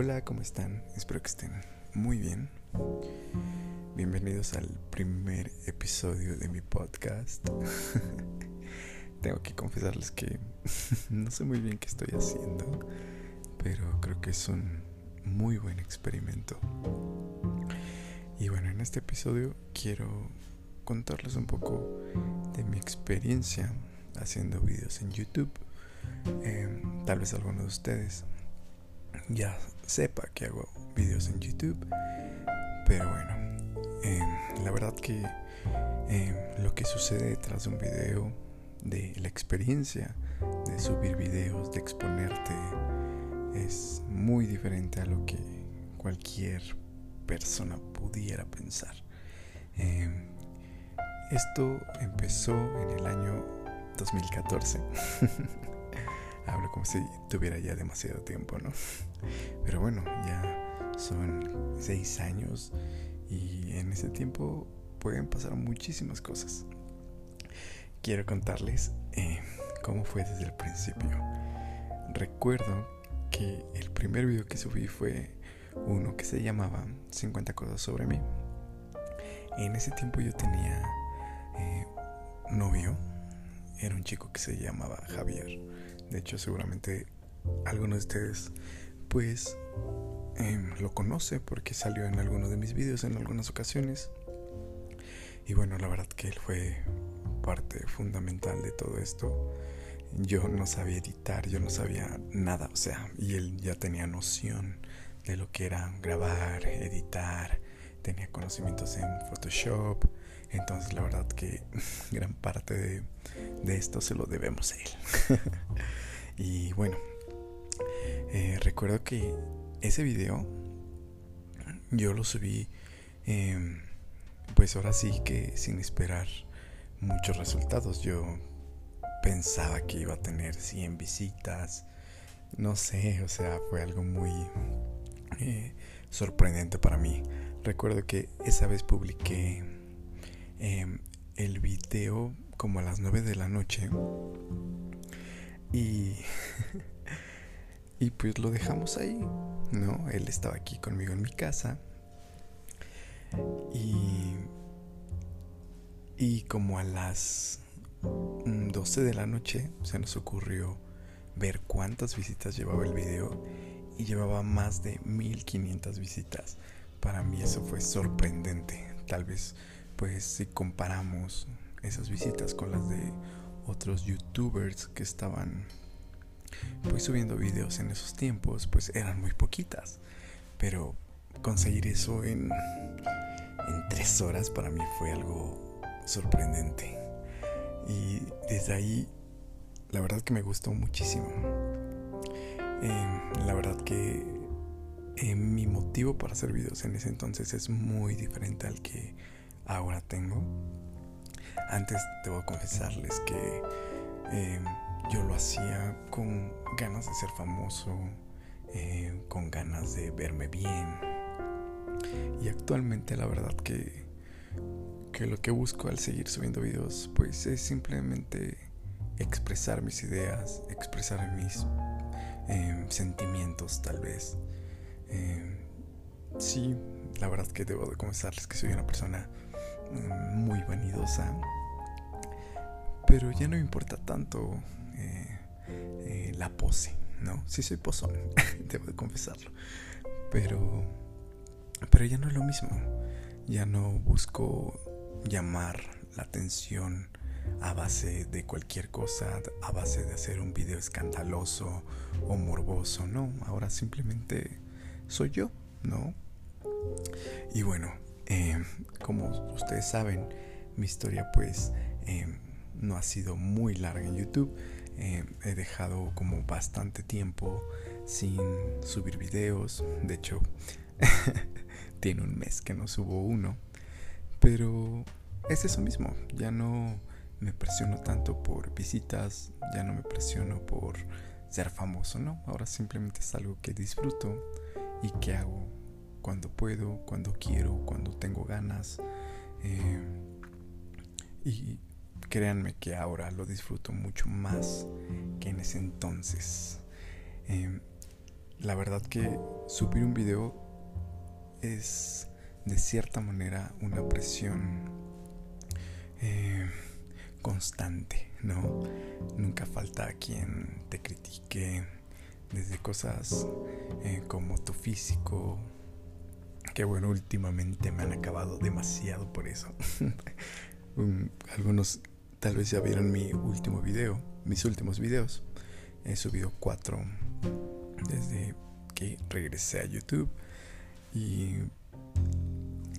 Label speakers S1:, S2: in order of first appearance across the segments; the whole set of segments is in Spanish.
S1: Hola, ¿cómo están? Espero que estén muy bien. Bienvenidos al primer episodio de mi podcast. Tengo que confesarles que no sé muy bien qué estoy haciendo, pero creo que es un muy buen experimento. Y bueno, en este episodio quiero contarles un poco de mi experiencia haciendo videos en YouTube. Em, tal vez alguno de ustedes ya sepa que hago videos en YouTube. Pero bueno, em, la verdad que em, lo que sucede detrás de un video, de la experiencia de subir videos, de exponerte, es muy diferente a lo que cualquier persona pudiera pensar. Em, esto empezó en el año 2014. Hablo como si tuviera ya demasiado tiempo, ¿no? Pero bueno, ya son seis años y en ese tiempo pueden pasar muchísimas cosas. Quiero contarles eh, cómo fue desde el principio. Recuerdo que el primer video que subí fue uno que se llamaba 50 cosas sobre mí. En ese tiempo yo tenía eh, novio, era un chico que se llamaba Javier. De hecho, seguramente algunos de ustedes, pues, em, lo conoce porque salió en algunos de mis videos en algunas ocasiones. Y bueno, la verdad que él fue parte fundamental de todo esto. Yo no sabía editar, yo no sabía nada, o sea, y él ya tenía noción de lo que era grabar, editar, tenía conocimientos en Photoshop, entonces la verdad que gran parte de esto se lo debemos a él. y bueno, eh, recuerdo que ese video yo lo subí em, pues ahora sí que sin esperar muchos resultados. Yo pensaba que iba a tener 100 visitas. No sé, o sea, fue algo muy eh, sorprendente para mí. Recuerdo que esa vez publiqué em, el video como a las 9 de la noche y, y pues lo dejamos ahí, ¿no? Él estaba aquí conmigo en mi casa y, y como a las 12 de la noche se nos ocurrió ver cuántas visitas llevaba el video y llevaba más de 1500 visitas. Para mí eso fue sorprendente. Tal vez pues si comparamos esas visitas con las de otros youtubers que estaban pues subiendo videos en esos tiempos, pues eran muy poquitas. Pero conseguir eso en, tres horas para mí fue algo sorprendente. Y desde ahí, la verdad que me gustó muchísimo. Em, la verdad que eh, mi motivo para hacer videos en ese entonces es muy diferente al que ahora tengo. Antes debo confesarles que em, yo lo hacía con ganas de ser famoso, eh, con ganas de verme bien. Y actualmente la verdad que, que lo que busco al seguir subiendo videos pues es simplemente expresar mis ideas, expresar mis Em, sentimientos tal vez. Em, sí, la verdad que debo de confesarles que soy una persona mm, muy vanidosa, pero ya no me importa tanto eh, eh, la pose, ¿no? Sí soy pozón, debo de confesarlo, pero, pero ya no es lo mismo, ya no busco llamar la atención a base de cualquier cosa, a base de hacer un video escandaloso o morboso, no, ahora simplemente soy yo, ¿no? Y bueno, em, como ustedes saben, mi historia pues em, no ha sido muy larga en YouTube. Em, he dejado como bastante tiempo sin subir videos. De hecho, tiene un mes que no subo uno. Pero es eso mismo. Ya no me presiono tanto por visitas, ya no me presiono por ser famoso, ¿no? Ahora simplemente es algo que disfruto y que hago cuando puedo, cuando quiero, cuando tengo ganas. Eh, y créanme que ahora lo disfruto mucho más que en ese entonces. Eh, la verdad que subir un video es de cierta manera una presión eh, constante, ¿no? Nunca falta quien te critique desde cosas eh, como tu físico, que bueno, últimamente me han acabado demasiado por eso. algunos tal vez ya vieron mi último video, mis últimos videos. He subido cuatro desde que regresé a YouTube y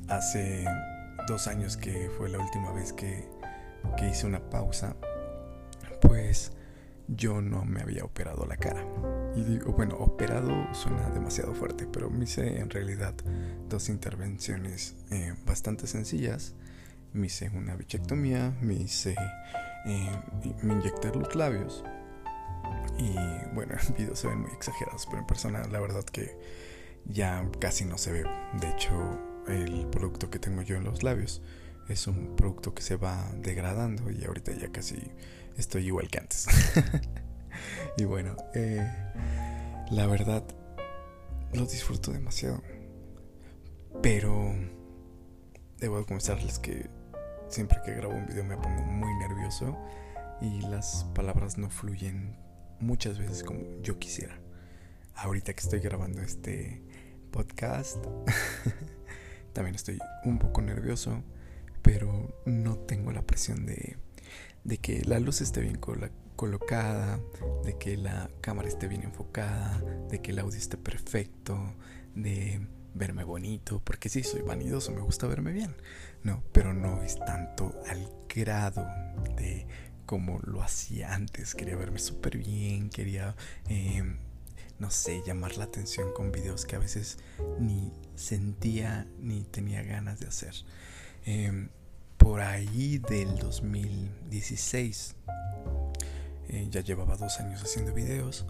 S1: hace dos años que fue la última vez que, que hice una pausa, pues yo no me había operado la cara. Y digo, bueno, operado suena demasiado fuerte, pero me hice en realidad dos intervenciones eh, bastante sencillas. Me hice una bichectomía, me hice, eh, me inyecté los labios. Y bueno, en video se ven muy exagerados, pero en persona la verdad que ya casi no se ve. De hecho, el producto que tengo yo en los labios es un producto que se va degradando y ahorita ya casi estoy igual que antes. y bueno, eh, la verdad lo disfruto demasiado. Pero debo confesarles que siempre que grabo un video me pongo muy nervioso y las palabras no fluyen muchas veces como yo quisiera. Ahorita que estoy grabando este podcast, también estoy un poco nervioso, pero no tengo la presión de de que la luz esté bien colocada, de que la cámara esté bien enfocada, de que el audio esté perfecto, de verme bonito, porque sí, soy vanidoso, me gusta verme bien, no, pero no es tanto al grado de como lo hacía antes, quería verme súper bien, quería, em, no sé, llamar la atención con videos que a veces ni sentía ni tenía ganas de hacer. Em, por ahí del 2016. Eh, ya llevaba dos años haciendo videos.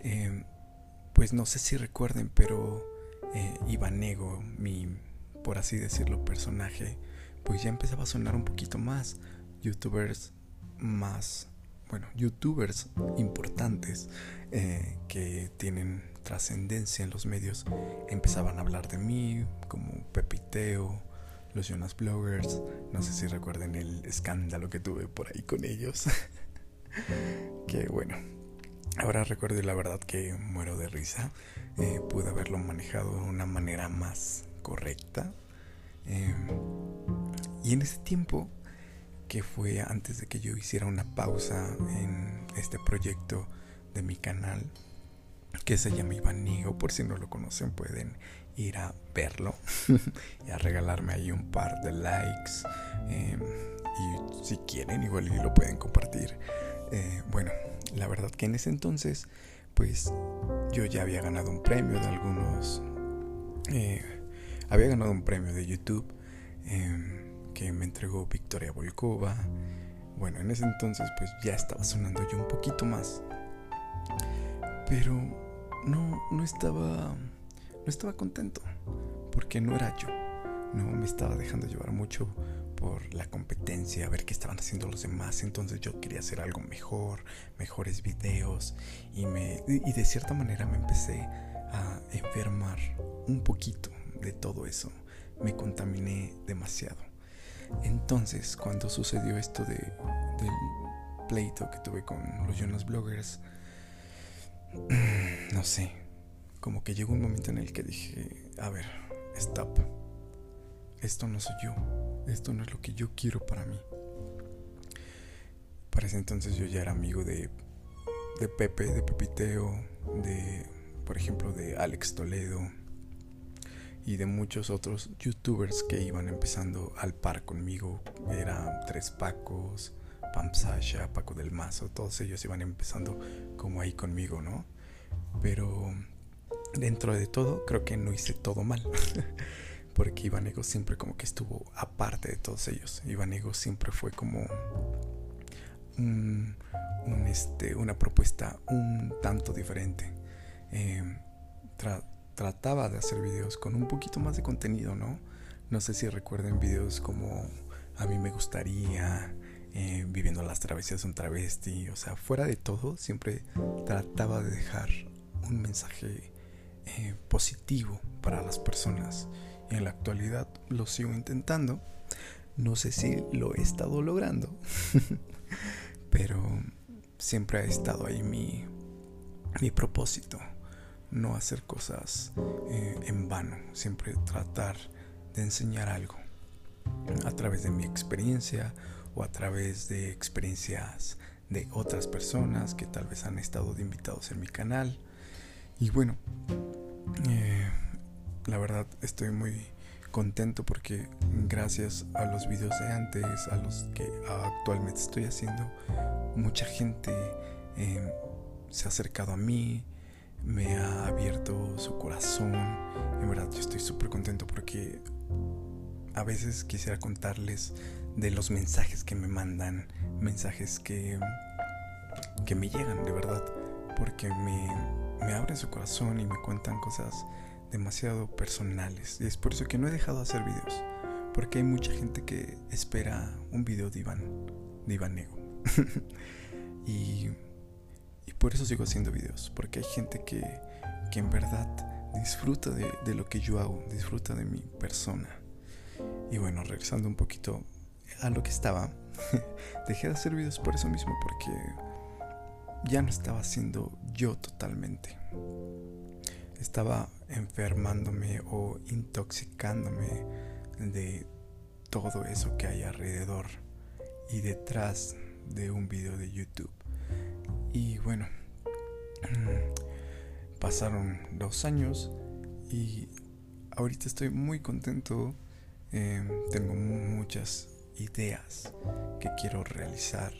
S1: Eh, pues no sé si recuerden, pero eh, Ivanego, mi, por así decirlo, personaje, pues ya empezaba a sonar un poquito más. Youtubers más, bueno, youtubers importantes eh, que tienen trascendencia en los medios empezaban a hablar de mí, como Pepiteo, los Jonas Bloggers. No sé si recuerden el escándalo que tuve por ahí con ellos. que bueno, ahora recuerdo la verdad que muero de risa. Eh, pude haberlo manejado de una manera más correcta. Em, y en ese tiempo, que fue antes de que yo hiciera una pausa en este proyecto de mi canal, que se llama Iván Nigo, por si no lo conocen pueden ir a verlo y a regalarme ahí un par de likes. Em, y si quieren, igual y lo pueden compartir. Eh, bueno, la verdad que en ese entonces, pues yo ya había ganado un premio de algunos. Eh, había ganado un premio de YouTube em, que me entregó Victoria Volkova. Bueno, en ese entonces, pues ya estaba sonando yo un poquito más. Pero no, no estaba no estaba contento porque no era yo. No me estaba dejando llevar mucho por la competencia, a ver qué estaban haciendo los demás. Entonces yo quería hacer algo mejor, mejores videos y me y de cierta manera me empecé a enfermar un poquito de todo eso. Me contaminé demasiado. Entonces, cuando sucedió esto de, del pleito que tuve con los Jonas Bloggers, no sé, como que llegó un momento en el que dije, a ver, stop. Esto no soy yo. Esto no es lo que yo quiero para mí. Para ese entonces yo ya era amigo de, de Pepe, de Pepiteo, de, por ejemplo, de Alex Toledo y de muchos otros youtubers que iban empezando al par conmigo. Eran Tres Pacos, Pam Sasha, Paco del Mazo, todos ellos iban empezando como ahí conmigo, ¿no? Pero dentro de todo, creo que no hice todo mal. Porque Ivanego siempre como que estuvo aparte de todos ellos. Ivanego siempre fue como un, este, una propuesta un tanto diferente. Em, trataba de hacer videos con un poquito más de contenido, ¿no? No sé si recuerden videos como A mí me gustaría, eh, Viviendo las travesías un travesti. O sea, fuera de todo, siempre trataba de dejar un mensaje eh, positivo para las personas. En la actualidad lo sigo intentando. No sé si lo he estado logrando, pero siempre ha estado ahí mi, mi propósito. No hacer cosas eh, en vano, siempre tratar de enseñar algo a través de mi experiencia o a través de experiencias de otras personas que tal vez han estado de invitados en mi canal. Y bueno, eh, la verdad estoy muy contento porque gracias a los videos de antes, a los que actualmente estoy haciendo, mucha gente eh, se ha acercado a mí, me ha abierto su corazón. En verdad yo estoy súper contento porque a veces quisiera contarles de los mensajes que me mandan, mensajes que, que me llegan de verdad, porque me, me abren su corazón y me cuentan cosas demasiado personales. Y es por eso que no he dejado de hacer videos, porque hay mucha gente que espera un video de Iván, de Iván Nego. y, y, por eso sigo haciendo videos, porque hay gente que, que en verdad disfruta de, de lo que yo hago, disfruta de mi persona. Y bueno, regresando un poquito a lo que estaba, dejé de hacer videos por eso mismo, porque ya no estaba siendo yo totalmente. Estaba enfermándome o intoxicándome de todo eso que hay alrededor y detrás de un video de YouTube. Y bueno, pasaron dos años y ahorita estoy muy contento Em, tengo muchas ideas que quiero realizar,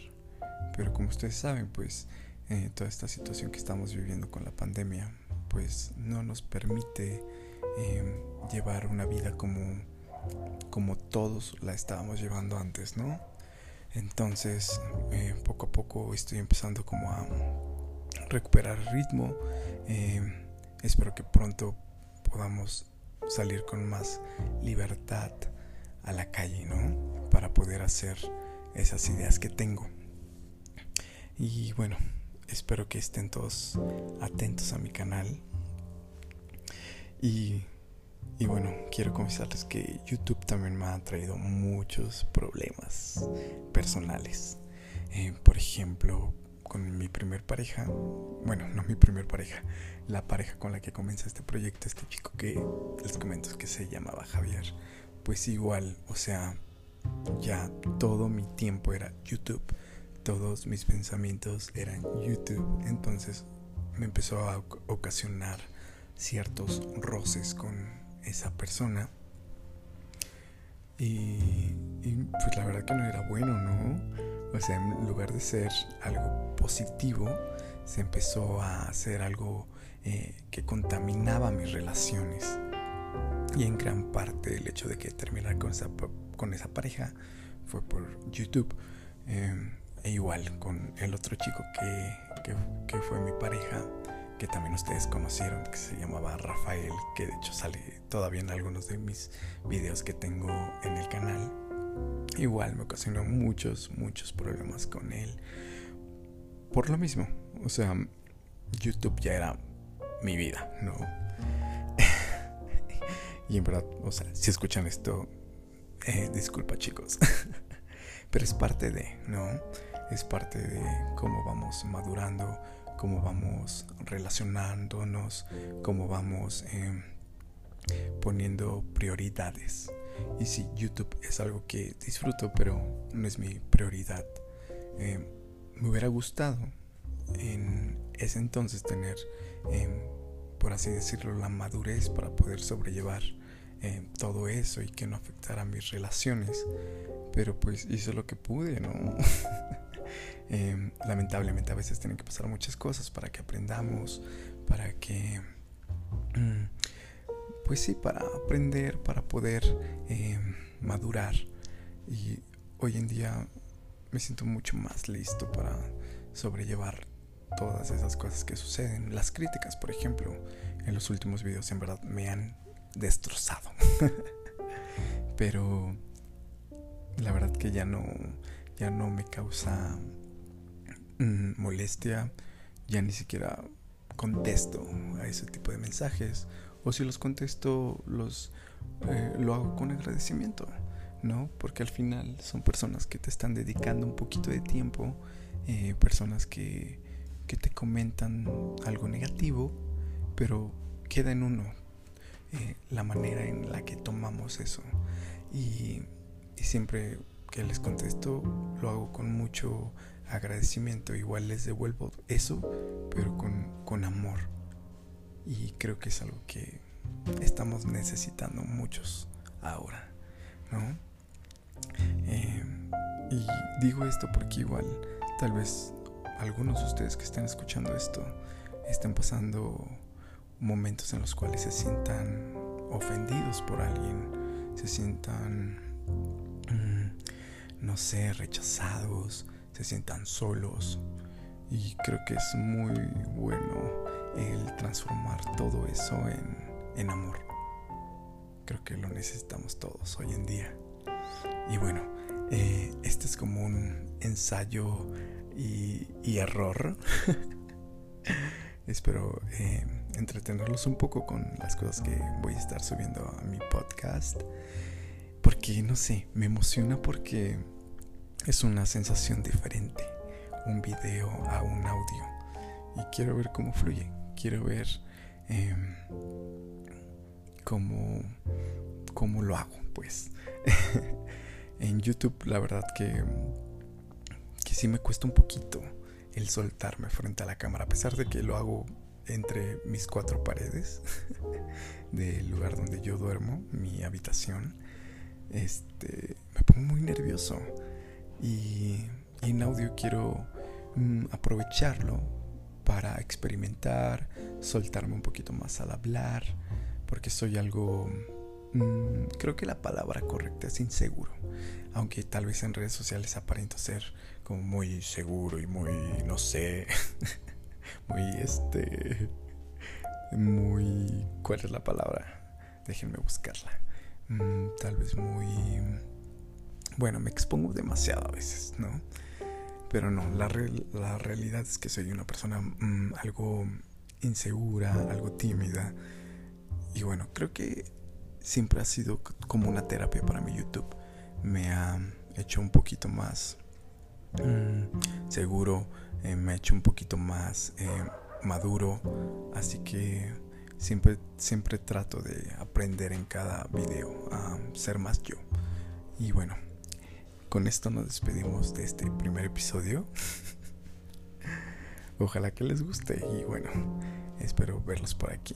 S1: pero como ustedes saben, pues eh, toda esta situación que estamos viviendo con la pandemia, pues no nos permite em, llevar una vida como, como todos la estábamos llevando antes, ¿no? Entonces, eh, poco a poco estoy empezando como a recuperar ritmo. Em, espero que pronto podamos salir con más libertad a la calle, ¿no? Para poder hacer esas ideas que tengo. Y bueno, espero que estén todos atentos a mi canal. Y, y bueno, quiero confesarles que YouTube también me ha traído muchos problemas personales. Eh, por ejemplo, con mi primer pareja, bueno, no mi primer pareja, la pareja con la que comienza este proyecto, este chico que les comento que se llamaba Javier, pues igual, o sea, ya todo mi tiempo era YouTube, todos mis pensamientos eran YouTube, entonces me empezó a ocasionar ciertos roces con esa persona. Y, pues la verdad que no era bueno, ¿no? O sea, en lugar de ser algo positivo, se empezó a hacer algo eh, que contaminaba mis relaciones. Y en gran parte el hecho de que terminar con esa, con esa pareja fue por YouTube. Em, e igual con el otro chico que, que, fue mi pareja, que también ustedes conocieron, que se llamaba Rafael, que de hecho sale todavía en algunos de mis videos que tengo en el canal. Igual me ocasionó muchos, muchos problemas con él. Por lo mismo, o sea, YouTube ya era mi vida, ¿no? y en verdad, o sea, si escuchan esto, eh, disculpa chicos, pero es parte de, ¿no? Es parte de cómo vamos madurando, cómo vamos relacionándonos, cómo vamos em, poniendo prioridades. Y si YouTube es algo que disfruto, pero no es mi prioridad. Em, me hubiera gustado en ese entonces tener, em, por así decirlo, la madurez para poder sobrellevar em, todo eso y que no afectara mis relaciones. Pero pues hice lo que pude, ¿no? Em, lamentablemente a veces tienen que pasar muchas cosas para que aprendamos, para que... Mm, pues sí, para aprender, para poder madurar. Y hoy en día me siento mucho más listo para sobrellevar todas esas cosas que suceden. Las críticas, por ejemplo, en los últimos videos en verdad me han destrozado. Pero la verdad que ya no ya no me causa mm, molestia, ya ni siquiera contesto a ese tipo de mensajes o si los contesto los eh, lo hago con agradecimiento, ¿no? Porque al final son personas que te están dedicando un poquito de tiempo, eh, personas que, que te comentan algo negativo, pero queda en uno eh, la manera en la que tomamos eso. Y, siempre que les contesto lo hago con mucho agradecimiento. Igual les devuelvo eso, pero con, con amor. Y creo que es algo que estamos necesitando muchos ahora, ¿no? Eh, y digo esto porque igual tal vez algunos de ustedes que estén escuchando esto estén pasando momentos en los cuales se sientan ofendidos por alguien, se sientan, mm, no sé, rechazados, se sientan solos. Y creo que es muy bueno el transformar todo eso en en amor. Creo que lo necesitamos todos hoy en día. Y bueno, eh, este es como un ensayo y, error. Espero eh, entretenerlos un poco con las cosas que voy a estar subiendo a mi podcast. Porque, no sé, me emociona porque es una sensación diferente. Un video a un audio. Y quiero ver cómo fluye. Quiero ver... Em, cómo, cómo lo hago, pues. en YouTube, la verdad que, que sí me cuesta un poquito el soltarme frente a la cámara, a pesar de que lo hago entre mis cuatro paredes del lugar donde yo duermo, mi habitación. Este, me pongo muy nervioso y, en audio quiero mm, aprovecharlo para experimentar, soltarme un poquito más al hablar, porque soy algo... Mm, creo que la palabra correcta es inseguro, aunque tal vez en redes sociales aparento ser como muy seguro y muy, no sé, muy este... Muy... ¿Cuál es la palabra? Déjenme buscarla. Mm, tal vez muy... Bueno, me expongo demasiado a veces, ¿no? Pero no, la, la realidad es que soy una persona mm, algo insegura, algo tímida. Y bueno, creo que siempre ha sido como una terapia para mi YouTube. Me ha hecho un poquito más mm, seguro, eh, me ha hecho un poquito más eh, maduro. Así que siempre, siempre trato de aprender en cada video a ser más yo. Y bueno, con esto nos despedimos de este primer episodio. Ojalá que les guste y bueno, espero verlos por aquí.